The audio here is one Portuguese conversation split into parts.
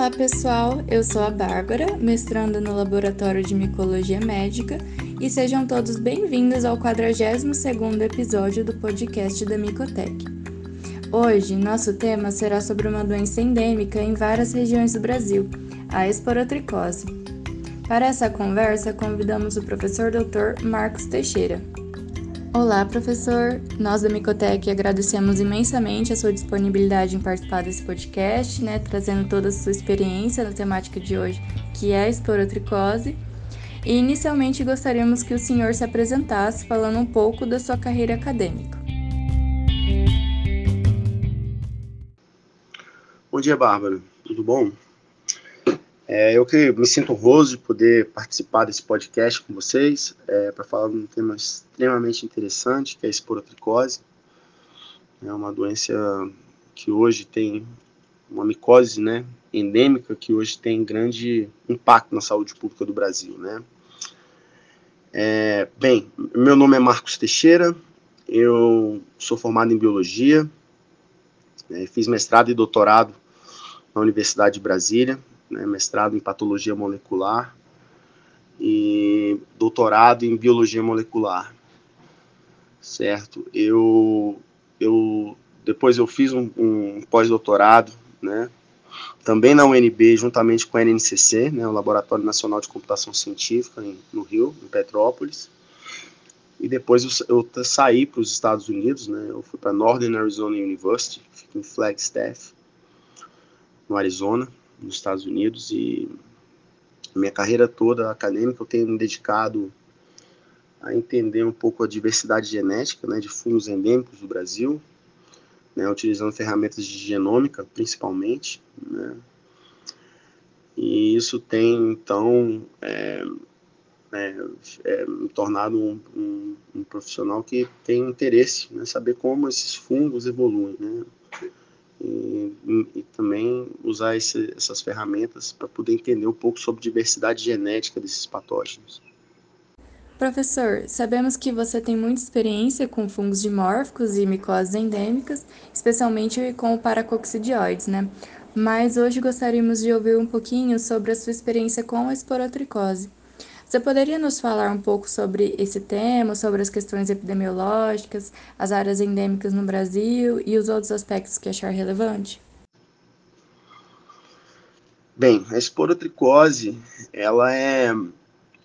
Olá pessoal, eu sou a Bárbara, mestranda no Laboratório de Micologia Médica, e sejam todos bem-vindos ao 42º episódio do podcast da Micotec. Hoje, nosso tema será sobre uma doença endêmica em várias regiões do Brasil, a esporotricose. Para essa conversa, convidamos o professor Dr. Marcos Teixeira. Olá, professor. Nós da Micotec agradecemos imensamente a sua disponibilidade em participar desse podcast, né, trazendo toda a sua experiência na temática de hoje, que é a esporotricose. E inicialmente gostaríamos que o senhor se apresentasse falando um pouco da sua carreira acadêmica. Bom dia, Bárbara. Tudo bom? É, eu que me sinto honroso de poder participar desse podcast com vocês é, para falar de um tema extremamente interessante, que é a esporotricose. É uma doença que hoje tem uma micose né, endêmica que hoje tem grande impacto na saúde pública do Brasil. Né? É, bem, meu nome é Marcos Teixeira, eu sou formado em Biologia, né, fiz mestrado e doutorado na Universidade de Brasília, né, mestrado em patologia molecular e doutorado em biologia molecular, certo? Eu, eu depois eu fiz um, um pós-doutorado, né, também na UNB, juntamente com a NNCC, né, o Laboratório Nacional de Computação Científica, em, no Rio, em Petrópolis. E depois eu, eu saí para os Estados Unidos, né, eu fui para Northern Arizona University, fica em Flagstaff, no Arizona nos Estados Unidos e minha carreira toda acadêmica eu tenho me dedicado a entender um pouco a diversidade genética né, de fungos endêmicos do Brasil, né, utilizando ferramentas de genômica principalmente, né, e isso tem então é, é, é, me tornado um, um, um, profissional que tem interesse em né, saber como esses fungos evoluem, né, e, também usar esse, essas ferramentas para poder entender um pouco sobre diversidade genética desses patógenos. Professor, sabemos que você tem muita experiência com fungos dimórficos e micoses endêmicas, especialmente com o paracoccidioides, né? Mas hoje gostaríamos de ouvir um pouquinho sobre a sua experiência com a esporotricose. Você poderia nos falar um pouco sobre esse tema, sobre as questões epidemiológicas, as áreas endêmicas no Brasil e os outros aspectos que achar relevante? Bem, a esporotricose, ela é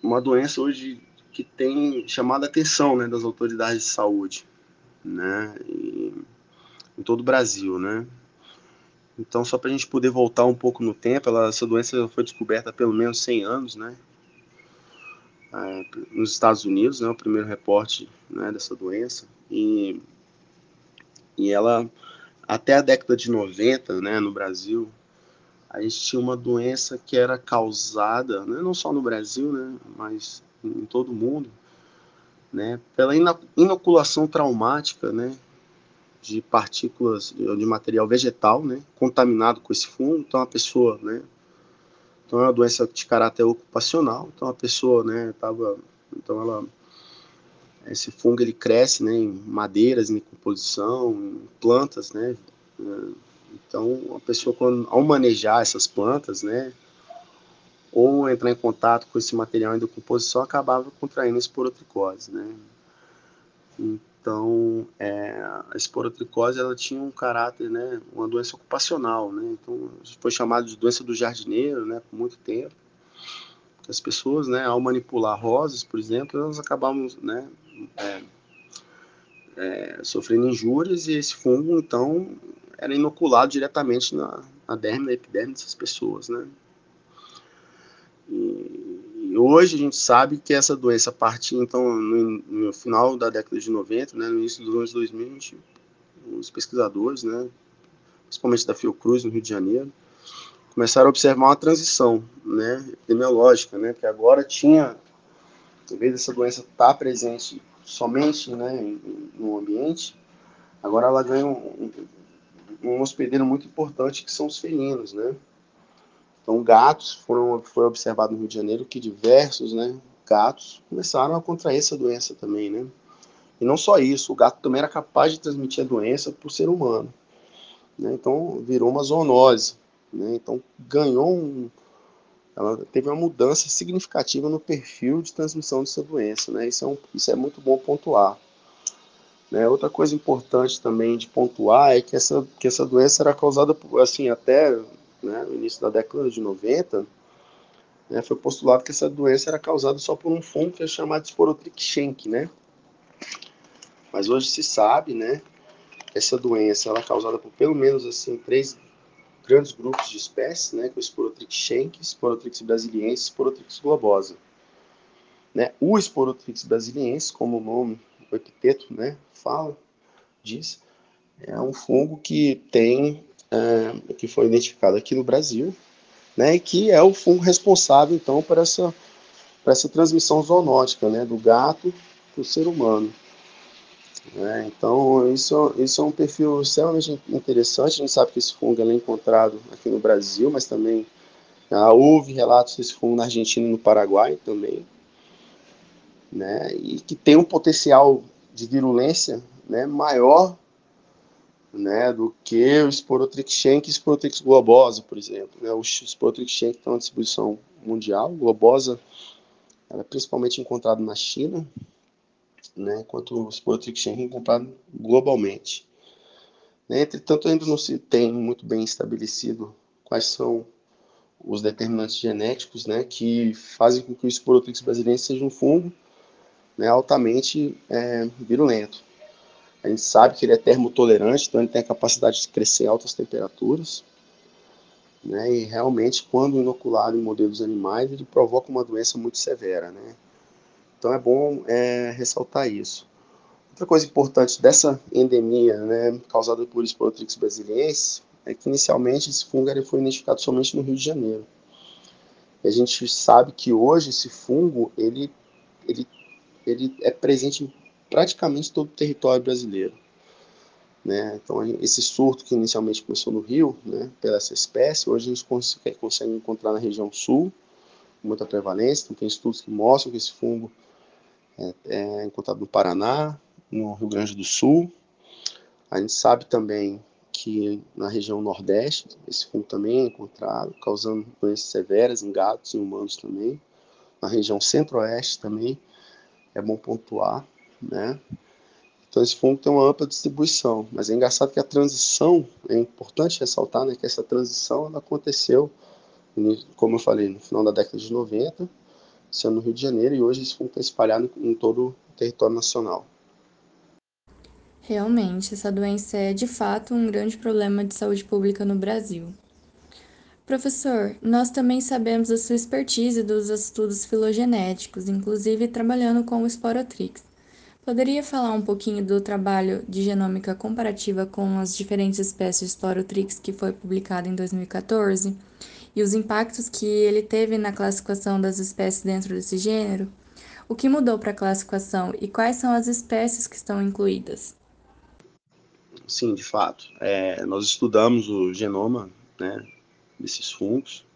uma doença hoje que tem chamado a atenção né, das autoridades de saúde, né, e, em todo o Brasil, né. Então, só para a gente poder voltar um pouco no tempo, ela, essa doença foi descoberta há pelo menos 100 anos, né, é, nos Estados Unidos, né, o primeiro reporte né, dessa doença, e, e ela, até a década de 90, né, no Brasil, a gente tinha uma doença que era causada, né, não só no Brasil, né, mas em todo o mundo, né, pela inoculação traumática, né, de partículas de material vegetal, né, contaminado com esse fungo. Então a pessoa, né, então é uma doença de caráter ocupacional. Então a pessoa, né, tava, então ela esse fungo ele cresce, né, em madeiras, em composição, em plantas, né. Então a pessoa quando ao manejar essas plantas, né, ou entrar em contato com esse material em decomposição acabava contraindo esporotricose, né. Então, é, a esporotricose ela tinha um caráter, né, uma doença ocupacional, né, então foi chamado de doença do jardineiro, né, por muito tempo. As pessoas, né, ao manipular rosas, por exemplo, elas acabavam, né, é, é, sofrendo injúrias e esse fungo, então, era inoculado diretamente na, na derme, na epiderme dessas pessoas, né. E, hoje a gente sabe que essa doença, a partir então no, no final da década de 90, né, no início dos anos 2000, gente, os pesquisadores, né, principalmente da Fiocruz no Rio de Janeiro, começaram a observar uma transição, né, epidemiológica, né, que agora tinha, em vez dessa doença estar presente somente, né, no ambiente, agora ela ganha um, um hospedeiro muito importante que são os felinos, né, então, gatos foram foi observado no Rio de Janeiro que diversos, né, gatos começaram a contrair essa doença também, né? E não só isso, o gato também era capaz de transmitir a doença para o ser humano, né? Então, virou uma zoonose, Né? Então, ganhou um, ela teve uma mudança significativa no perfil de transmissão dessa doença. Né? Isso, é um, isso é muito bom pontuar. Né? Outra coisa importante também de pontuar é que essa, que essa doença era causada, por, assim, até né, no início da década de 90, né, foi postulado que essa doença era causada só por um fungo que é chamado schenck, né? Mas hoje se sabe, né, que essa doença ela é causada por pelo menos assim três grandes grupos de espécies, né, que é o Sporotrix schenck, Sporotrix brasiliense e Sporotrix globosa. Né, o Sporotrix brasiliense, como o nome, o epiteto, né, fala, diz, é um fungo que tem, é, que foi identificado aqui no Brasil, né, que é o fungo responsável, então, por essa, por essa transmissão zoonótica, né, do gato para o ser humano. Né, então, isso, isso é um perfil extremamente interessante, a gente sabe que esse fungo é encontrado aqui no Brasil, mas também houve relatos desse fungo na Argentina e no Paraguai também, né, e que tem um potencial de virulência né, maior né, do que o Sporotrix schenck e Sporotrix globosa, por exemplo. Né? O Sporotrix schenck tem uma distribuição mundial, globosa ela é principalmente encontrado na China, né, enquanto o Sporotrix schenck é encontrado globalmente. Né, entretanto, ainda não se tem muito bem estabelecido quais são os determinantes genéticos né, que fazem com que o Sporotrix brasileiro seja um fungo né, altamente é, virulento. A gente sabe que ele é termotolerante, então ele tem a capacidade de crescer em altas temperaturas. Né, e realmente, quando inoculado em modelos animais, ele provoca uma doença muito severa. Né? Então é bom é, ressaltar isso. Outra coisa importante dessa endemia né, causada por Sporotrix brasiliensis é que inicialmente esse fungo foi identificado somente no Rio de Janeiro. E a gente sabe que hoje esse fungo ele, ele, ele é presente em praticamente todo o território brasileiro. Né? Então, esse surto que inicialmente começou no Rio, né, pela essa espécie, hoje a gente consegue, consegue encontrar na região sul, com muita prevalência. Então, tem estudos que mostram que esse fungo é, é encontrado no Paraná, no Rio Grande do Sul. A gente sabe também que na região nordeste esse fungo também é encontrado, causando doenças severas em gatos e humanos também. Na região centro-oeste também é bom pontuar né? Então esse fungo tem uma ampla distribuição, mas é engraçado que a transição, é importante ressaltar, né, que essa transição ela aconteceu, como eu falei, no final da década de 90, sendo no Rio de Janeiro, e hoje esse fungo está espalhado em todo o território nacional. Realmente, essa doença é de fato um grande problema de saúde pública no Brasil. Professor, nós também sabemos da sua expertise dos estudos filogenéticos, inclusive trabalhando com o Sporotrix. Poderia falar um pouquinho do trabalho de genômica comparativa com as diferentes espécies de Sporotrix que foi publicado em 2014 e os impactos que ele teve na classificação das espécies dentro desse gênero? O que mudou para a classificação e quais são as espécies que estão incluídas? Sim, de fato. É, nós estudamos o genoma né, desses fungos.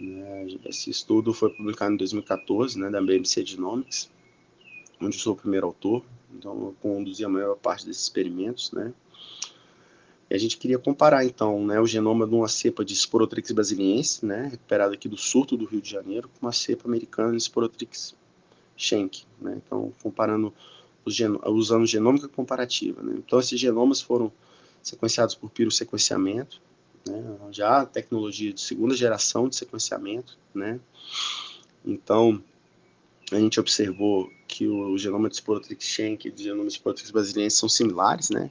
Né, esse estudo foi publicado em 2014, né, da BMC Genomics onde sou o primeiro autor, então eu conduzi a maior parte desses experimentos, né? E a gente queria comparar, então, né, o genoma de uma cepa de Sporotrix brasiliense, né, recuperada aqui do surto do Rio de Janeiro, com uma cepa americana de Sporotrix schenck, né? Então, comparando, os usando genômica comparativa, né? Então, esses genomas foram sequenciados por pirossequenciamento, né, já tecnologia de segunda geração de sequenciamento, né? Então, a gente observou que o genoma de Sporotrix schenck e o genoma de Sporotrix brasiliense são similares, né?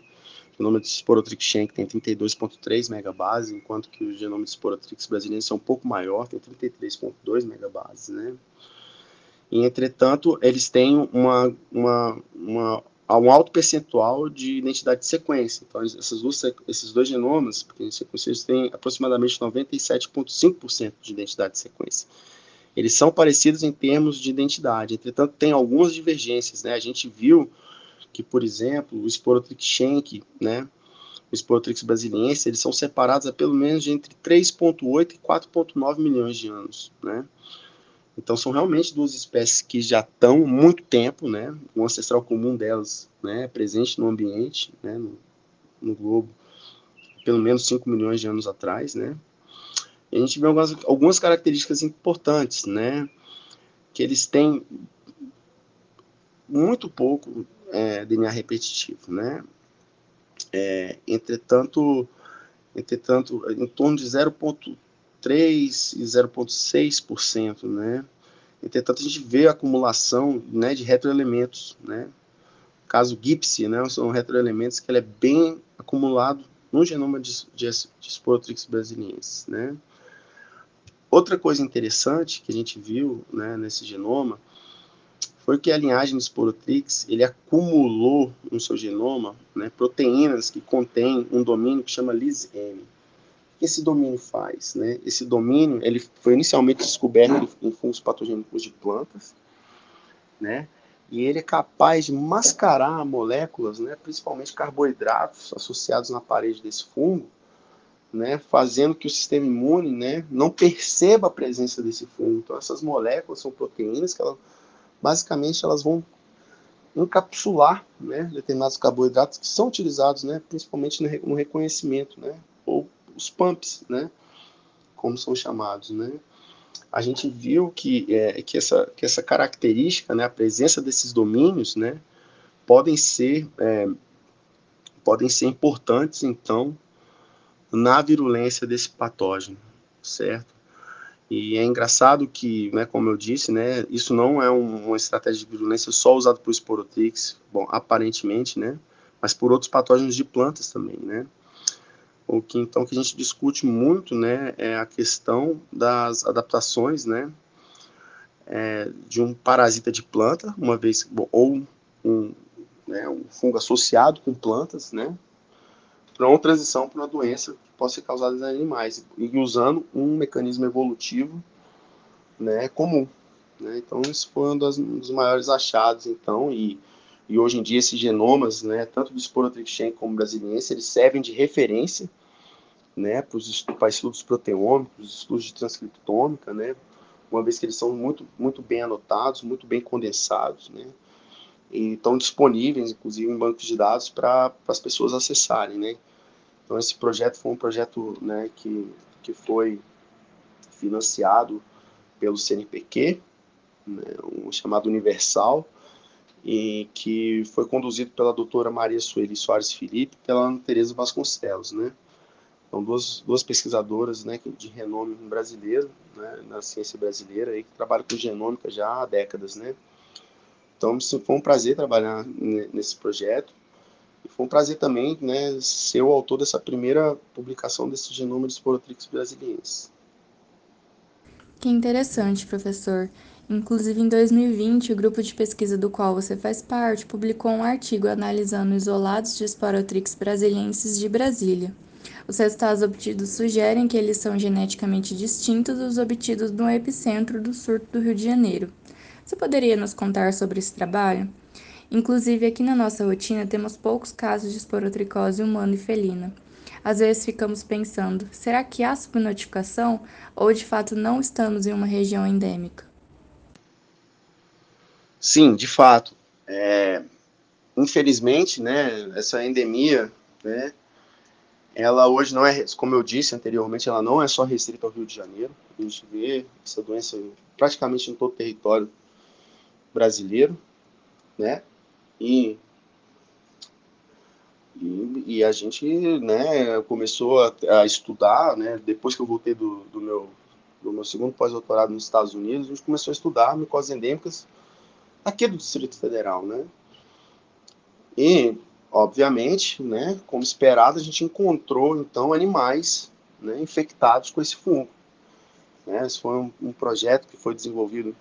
O genoma de Sporotrix schenck tem 32.3 megabases, enquanto que o genoma de Sporotrix brasiliense é um pouco maior, tem 33.2 megabases, né? E, entretanto, eles têm uma, uma, uma, um alto percentual de identidade de sequência. Então, duas, esses dois genomas, porque sequências têm aproximadamente 97,5% de identidade de sequência eles são parecidos em termos de identidade, entretanto tem algumas divergências, né? A gente viu que, por exemplo, o Sporotrix schenck, né, o Sporotrix brasiliense, eles são separados a pelo menos de entre 3.8 e 4.9 milhões de anos, né? Então são realmente duas espécies que já estão muito tempo, né? O ancestral comum delas, né, presente no ambiente, né, no, no globo pelo menos 5 milhões de anos atrás, né? A gente vê algumas, algumas características importantes, né? Que eles têm muito pouco é, DNA repetitivo, né? É, entretanto, entretanto, em torno de 0,3 e 0,6%, né? Entretanto, a gente vê a acumulação né, de retroelementos, né? O caso GIPSy, né, são retroelementos que ele é bem acumulado no genoma de, de, de Sporotrix brasiliensis, né? Outra coisa interessante que a gente viu né, nesse genoma foi que a linhagem de Sporotrix ele acumulou no seu genoma né, proteínas que contêm um domínio que chama LysM. O que esse domínio faz? Né? Esse domínio ele foi inicialmente descoberto em fungos patogênicos de plantas, né? e ele é capaz de mascarar moléculas, né, principalmente carboidratos associados na parede desse fungo, né, fazendo que o sistema imune né, não perceba a presença desse fungo. Então, essas moléculas são proteínas que elas basicamente elas vão encapsular né, determinados carboidratos que são utilizados né, principalmente no reconhecimento, né, ou os pumps, né, como são chamados. Né. A gente viu que, é, que, essa, que essa característica, né, a presença desses domínios, né, podem ser, é, podem ser importantes, então, na virulência desse patógeno, certo? E é engraçado que, né, como eu disse, né, isso não é um, uma estratégia de virulência só usada por Sporotrix, bom, aparentemente, né, mas por outros patógenos de plantas também, né. O que então que a gente discute muito, né, é a questão das adaptações, né, é, de um parasita de planta, uma vez bom, ou um, né, um fungo associado com plantas, né, para uma transição para uma doença possa ser causada em animais, e usando um mecanismo evolutivo né, comum. Né? Então, isso foi um dos, um dos, maiores achados, então, e, e hoje em dia esses genomas, né, tanto do Sporotrichien como brasiliense, eles servem de referência né, para os estudos proteômicos, estudos de transcriptômica, né, uma vez que eles são muito, muito bem anotados, muito bem condensados, né, e estão disponíveis, inclusive, em bancos de dados para as pessoas acessarem, né. Então esse projeto foi um projeto né, que, que foi financiado pelo CNPq, né, um chamado Universal, e que foi conduzido pela doutora Maria Sueli Soares Felipe e pela Ana Tereza Vasconcelos, né? Então, duas, duas pesquisadoras né, de renome brasileiro, né, na ciência brasileira, aí, que trabalham com genômica já há décadas, né? Então, foi um prazer trabalhar nesse projeto. E foi um prazer também né, ser o autor dessa primeira publicação desse genoma de Sporotrix brasiliensis. Que interessante, professor. Inclusive, em 2020, o grupo de pesquisa do qual você faz parte publicou um artigo analisando isolados de Sporotrix brasiliensis de Brasília. Os resultados obtidos sugerem que eles são geneticamente distintos dos obtidos no epicentro do surto do Rio de Janeiro. Você poderia nos contar sobre esse trabalho? Inclusive, aqui na nossa rotina temos poucos casos de esporotricose humana e felina. Às vezes ficamos pensando, será que há subnotificação ou de fato não estamos em uma região endêmica? Sim, de fato. É, infelizmente, né, essa endemia, né, ela hoje não é, como eu disse anteriormente, ela não é só restrita ao Rio de Janeiro. A gente vê essa doença praticamente em todo o território brasileiro, né? E, e, e, a gente né, começou a, a, estudar, né, depois que eu voltei do, do meu, do meu segundo pós-doutorado nos Estados Unidos, a gente começou a estudar micoses endêmicas aqui do Distrito Federal, né? E, obviamente, né, como esperado, a gente encontrou, então, animais né, infectados com esse fungo. Né? Esse foi um, um projeto que foi desenvolvido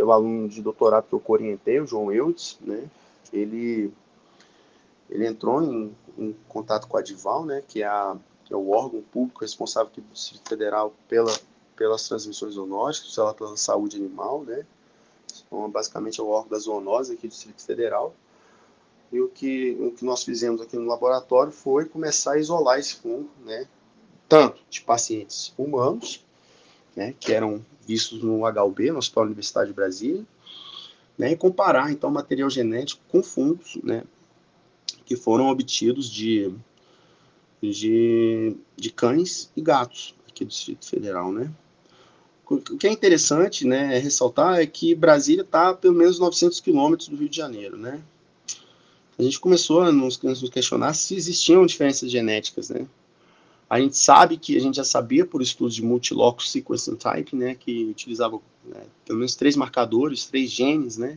pelo aluno de doutorado que eu orientei, o João Eudes, né? Ele, ele entrou em, em contato com a Dival, né? Que é, a, que é o órgão público responsável aqui do Distrito Federal pela, pelas transmissões zoonóticas, pela saúde animal, né? Então, basicamente é o órgão da zoonose aqui do Distrito Federal. E o que, o que nós fizemos aqui no laboratório foi começar a isolar esse fungo, né? Tanto de pacientes humanos, né, que eram vistos no HUB, no Hospital Universidade de Brasília, né, e comparar então material genético com fungos, né, que foram obtidos de, de, de cães e gatos aqui do Distrito Federal, né? O que é interessante, né, é ressaltar é que Brasília está a pelo menos 900 quilômetros do Rio de Janeiro, né? A gente começou a nos, nos questionar se existiam diferenças genéticas, né? A gente sabe que a gente já sabia por estudos de multilocus sequencing type, né, que utilizava né, pelo menos três marcadores, três genes, né,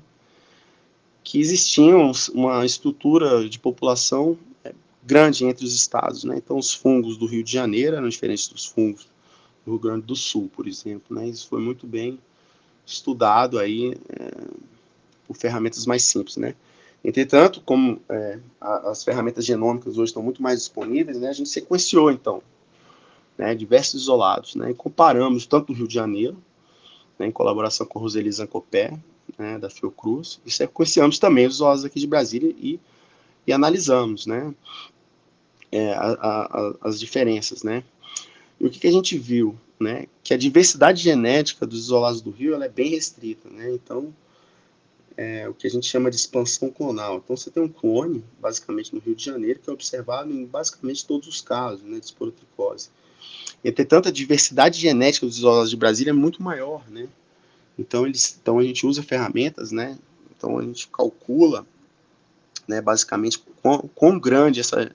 que existiam uma estrutura de população é, grande entre os estados, né? Então os fungos do Rio de Janeiro eram diferentes dos fungos do Rio Grande do Sul, por exemplo, né? Isso foi muito bem estudado aí é, por ferramentas mais simples, né? Entretanto, como é, as ferramentas genômicas hoje estão muito mais disponíveis, né, a gente sequenciou, então, né, diversos isolados, né, e comparamos tanto o Rio de Janeiro, né, em colaboração com Roseli Zancopé, né, da Fiocruz, e sequenciamos também os isolados aqui de Brasília e, e analisamos, né, é, a, a, as diferenças, né. E o que, que a gente viu, né, que a diversidade genética dos isolados do Rio, ela é bem restrita, né, então é, o que a gente chama de expansão clonal. Então, você tem um clone, basicamente, no Rio de Janeiro, que é observado em basicamente todos os casos né, de esporotricose. Entretanto, a diversidade genética dos isolados de Brasília é muito maior, né? Então, eles, então a gente usa ferramentas, né? Então, a gente calcula, né, basicamente, quão, quão grande essa,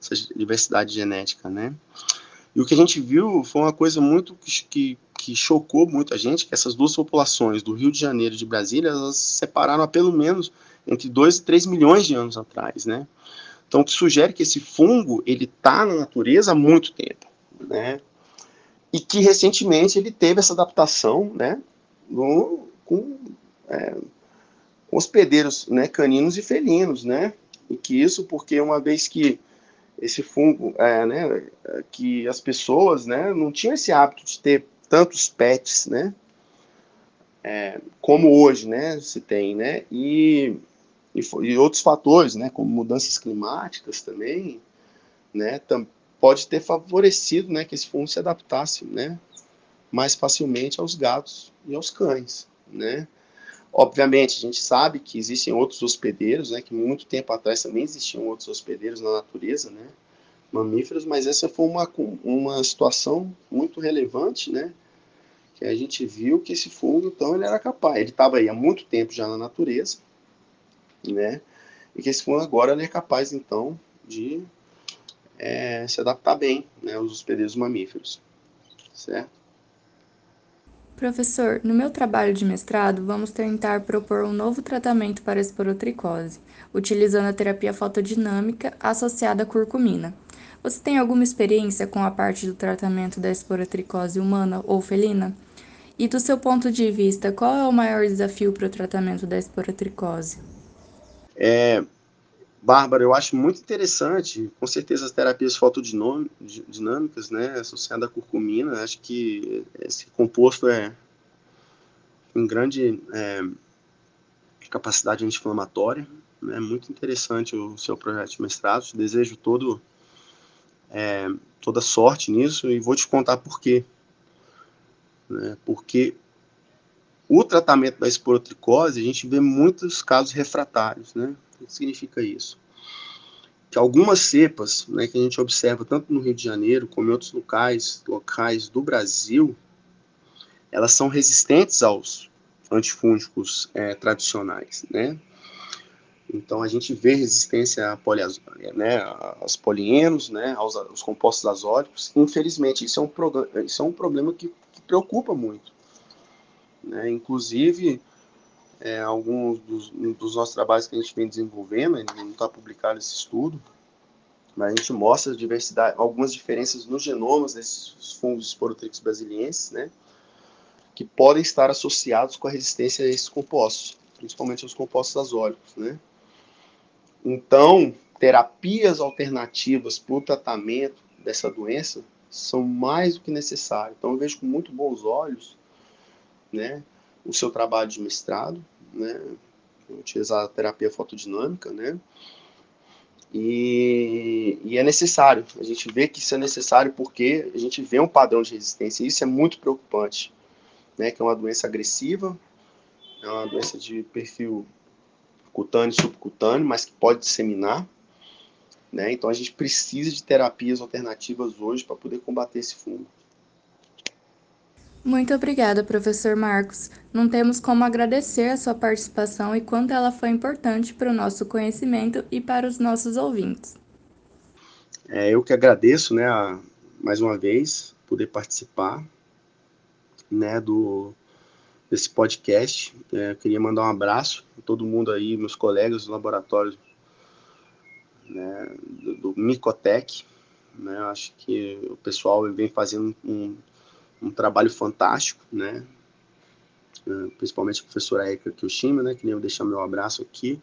essa diversidade genética, né? E o que a gente viu foi uma coisa muito que, que que chocou muita gente, que essas duas populações, do Rio de Janeiro e de Brasília, elas se separaram há pelo menos entre 2 e 3 milhões de anos atrás, né? Então, que sugere que esse fungo, ele está na natureza há muito tempo, né? E que recentemente ele teve essa adaptação, né? No, com, é, hospedeiros né, caninos e felinos, né? E que isso porque uma vez que esse fungo, é, né, que as pessoas, né, não tinham esse hábito de ter tantos pets, né? É, como hoje, né? Se tem, né? E, e, e, outros fatores, né? Como mudanças climáticas também, né? Tam, pode ter favorecido, né? Que esse fungo se adaptasse, né? Mais facilmente aos gatos e aos cães, né? Obviamente, a gente sabe que existem outros hospedeiros, né? Que muito tempo atrás também existiam outros hospedeiros na natureza, né? Mamíferos, mas essa foi uma, uma situação muito relevante, né? Que a gente viu que esse fungo, então, ele era capaz, ele estava aí há muito tempo já na natureza, né? E que esse fungo agora ele é capaz, então, de é, se adaptar bem, né, aos hospedeiros mamíferos, certo? Professor, no meu trabalho de mestrado, vamos tentar propor um novo tratamento para a esporotricose, utilizando a terapia fotodinâmica associada à curcumina. Você tem alguma experiência com a parte do tratamento da esporotricose humana ou felina? E do seu ponto de vista, qual é o maior desafio para o tratamento da esporotricose? É, Bárbara, eu acho muito interessante, com certeza as terapias fotodinâmicas, né, associadas à curcumina, acho que esse composto é em grande é, capacidade anti-inflamatória, né, muito interessante o seu projeto de mestrado, desejo todo é, toda sorte nisso e vou te contar por quê. Né? Porque o tratamento da esporotricose, a gente vê muitos casos refratários. Né? O que significa isso? Que algumas cepas né, que a gente observa tanto no Rio de Janeiro como em outros locais, locais do Brasil, elas são resistentes aos antifúngicos é, tradicionais, né? Então a gente vê resistência a né, aos polienos, né, aos, aos, compostos azólicos. Infelizmente, isso é um, isso é um problema que, que preocupa muito. Né? Inclusive, é, alguns dos, dos, nossos trabalhos que a gente vem desenvolvendo, não está publicado esse estudo, mas a gente mostra a diversidade, algumas diferenças nos genomas desses fungos esporotrix brasilienses, né, que podem estar associados com a resistência a esses compostos, principalmente aos compostos azólicos, né. Então, terapias alternativas para o tratamento dessa doença são mais do que necessárias. Então, eu vejo com muito bons olhos né, o seu trabalho de mestrado, né, utilizar a terapia fotodinâmica, né, e, e, é necessário. A gente vê que isso é necessário porque a gente vê um padrão de resistência e isso é muito preocupante, né, que é uma doença agressiva, é uma doença de perfil cutâneo e subcutâneo, mas que pode disseminar. Né? Então a gente precisa de terapias alternativas hoje para poder combater esse fungo. Muito obrigada, professor Marcos. Não temos como agradecer a sua participação e quanto ela foi importante para o nosso conhecimento e para os nossos ouvintes. É, eu que agradeço, né, a, mais uma vez, poder participar, né, do desse podcast. É, queria mandar um abraço a todo mundo aí, meus colegas do laboratório né, do, do Micotec. Né, acho que o pessoal vem fazendo um, um trabalho fantástico, né? É, principalmente a professora Erika Kyoshima, né? Que nem eu deixar meu abraço aqui.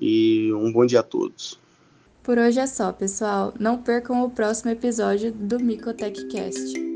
E um bom dia a todos. Por hoje é só, pessoal. Não percam o próximo episódio do Micotech Cast.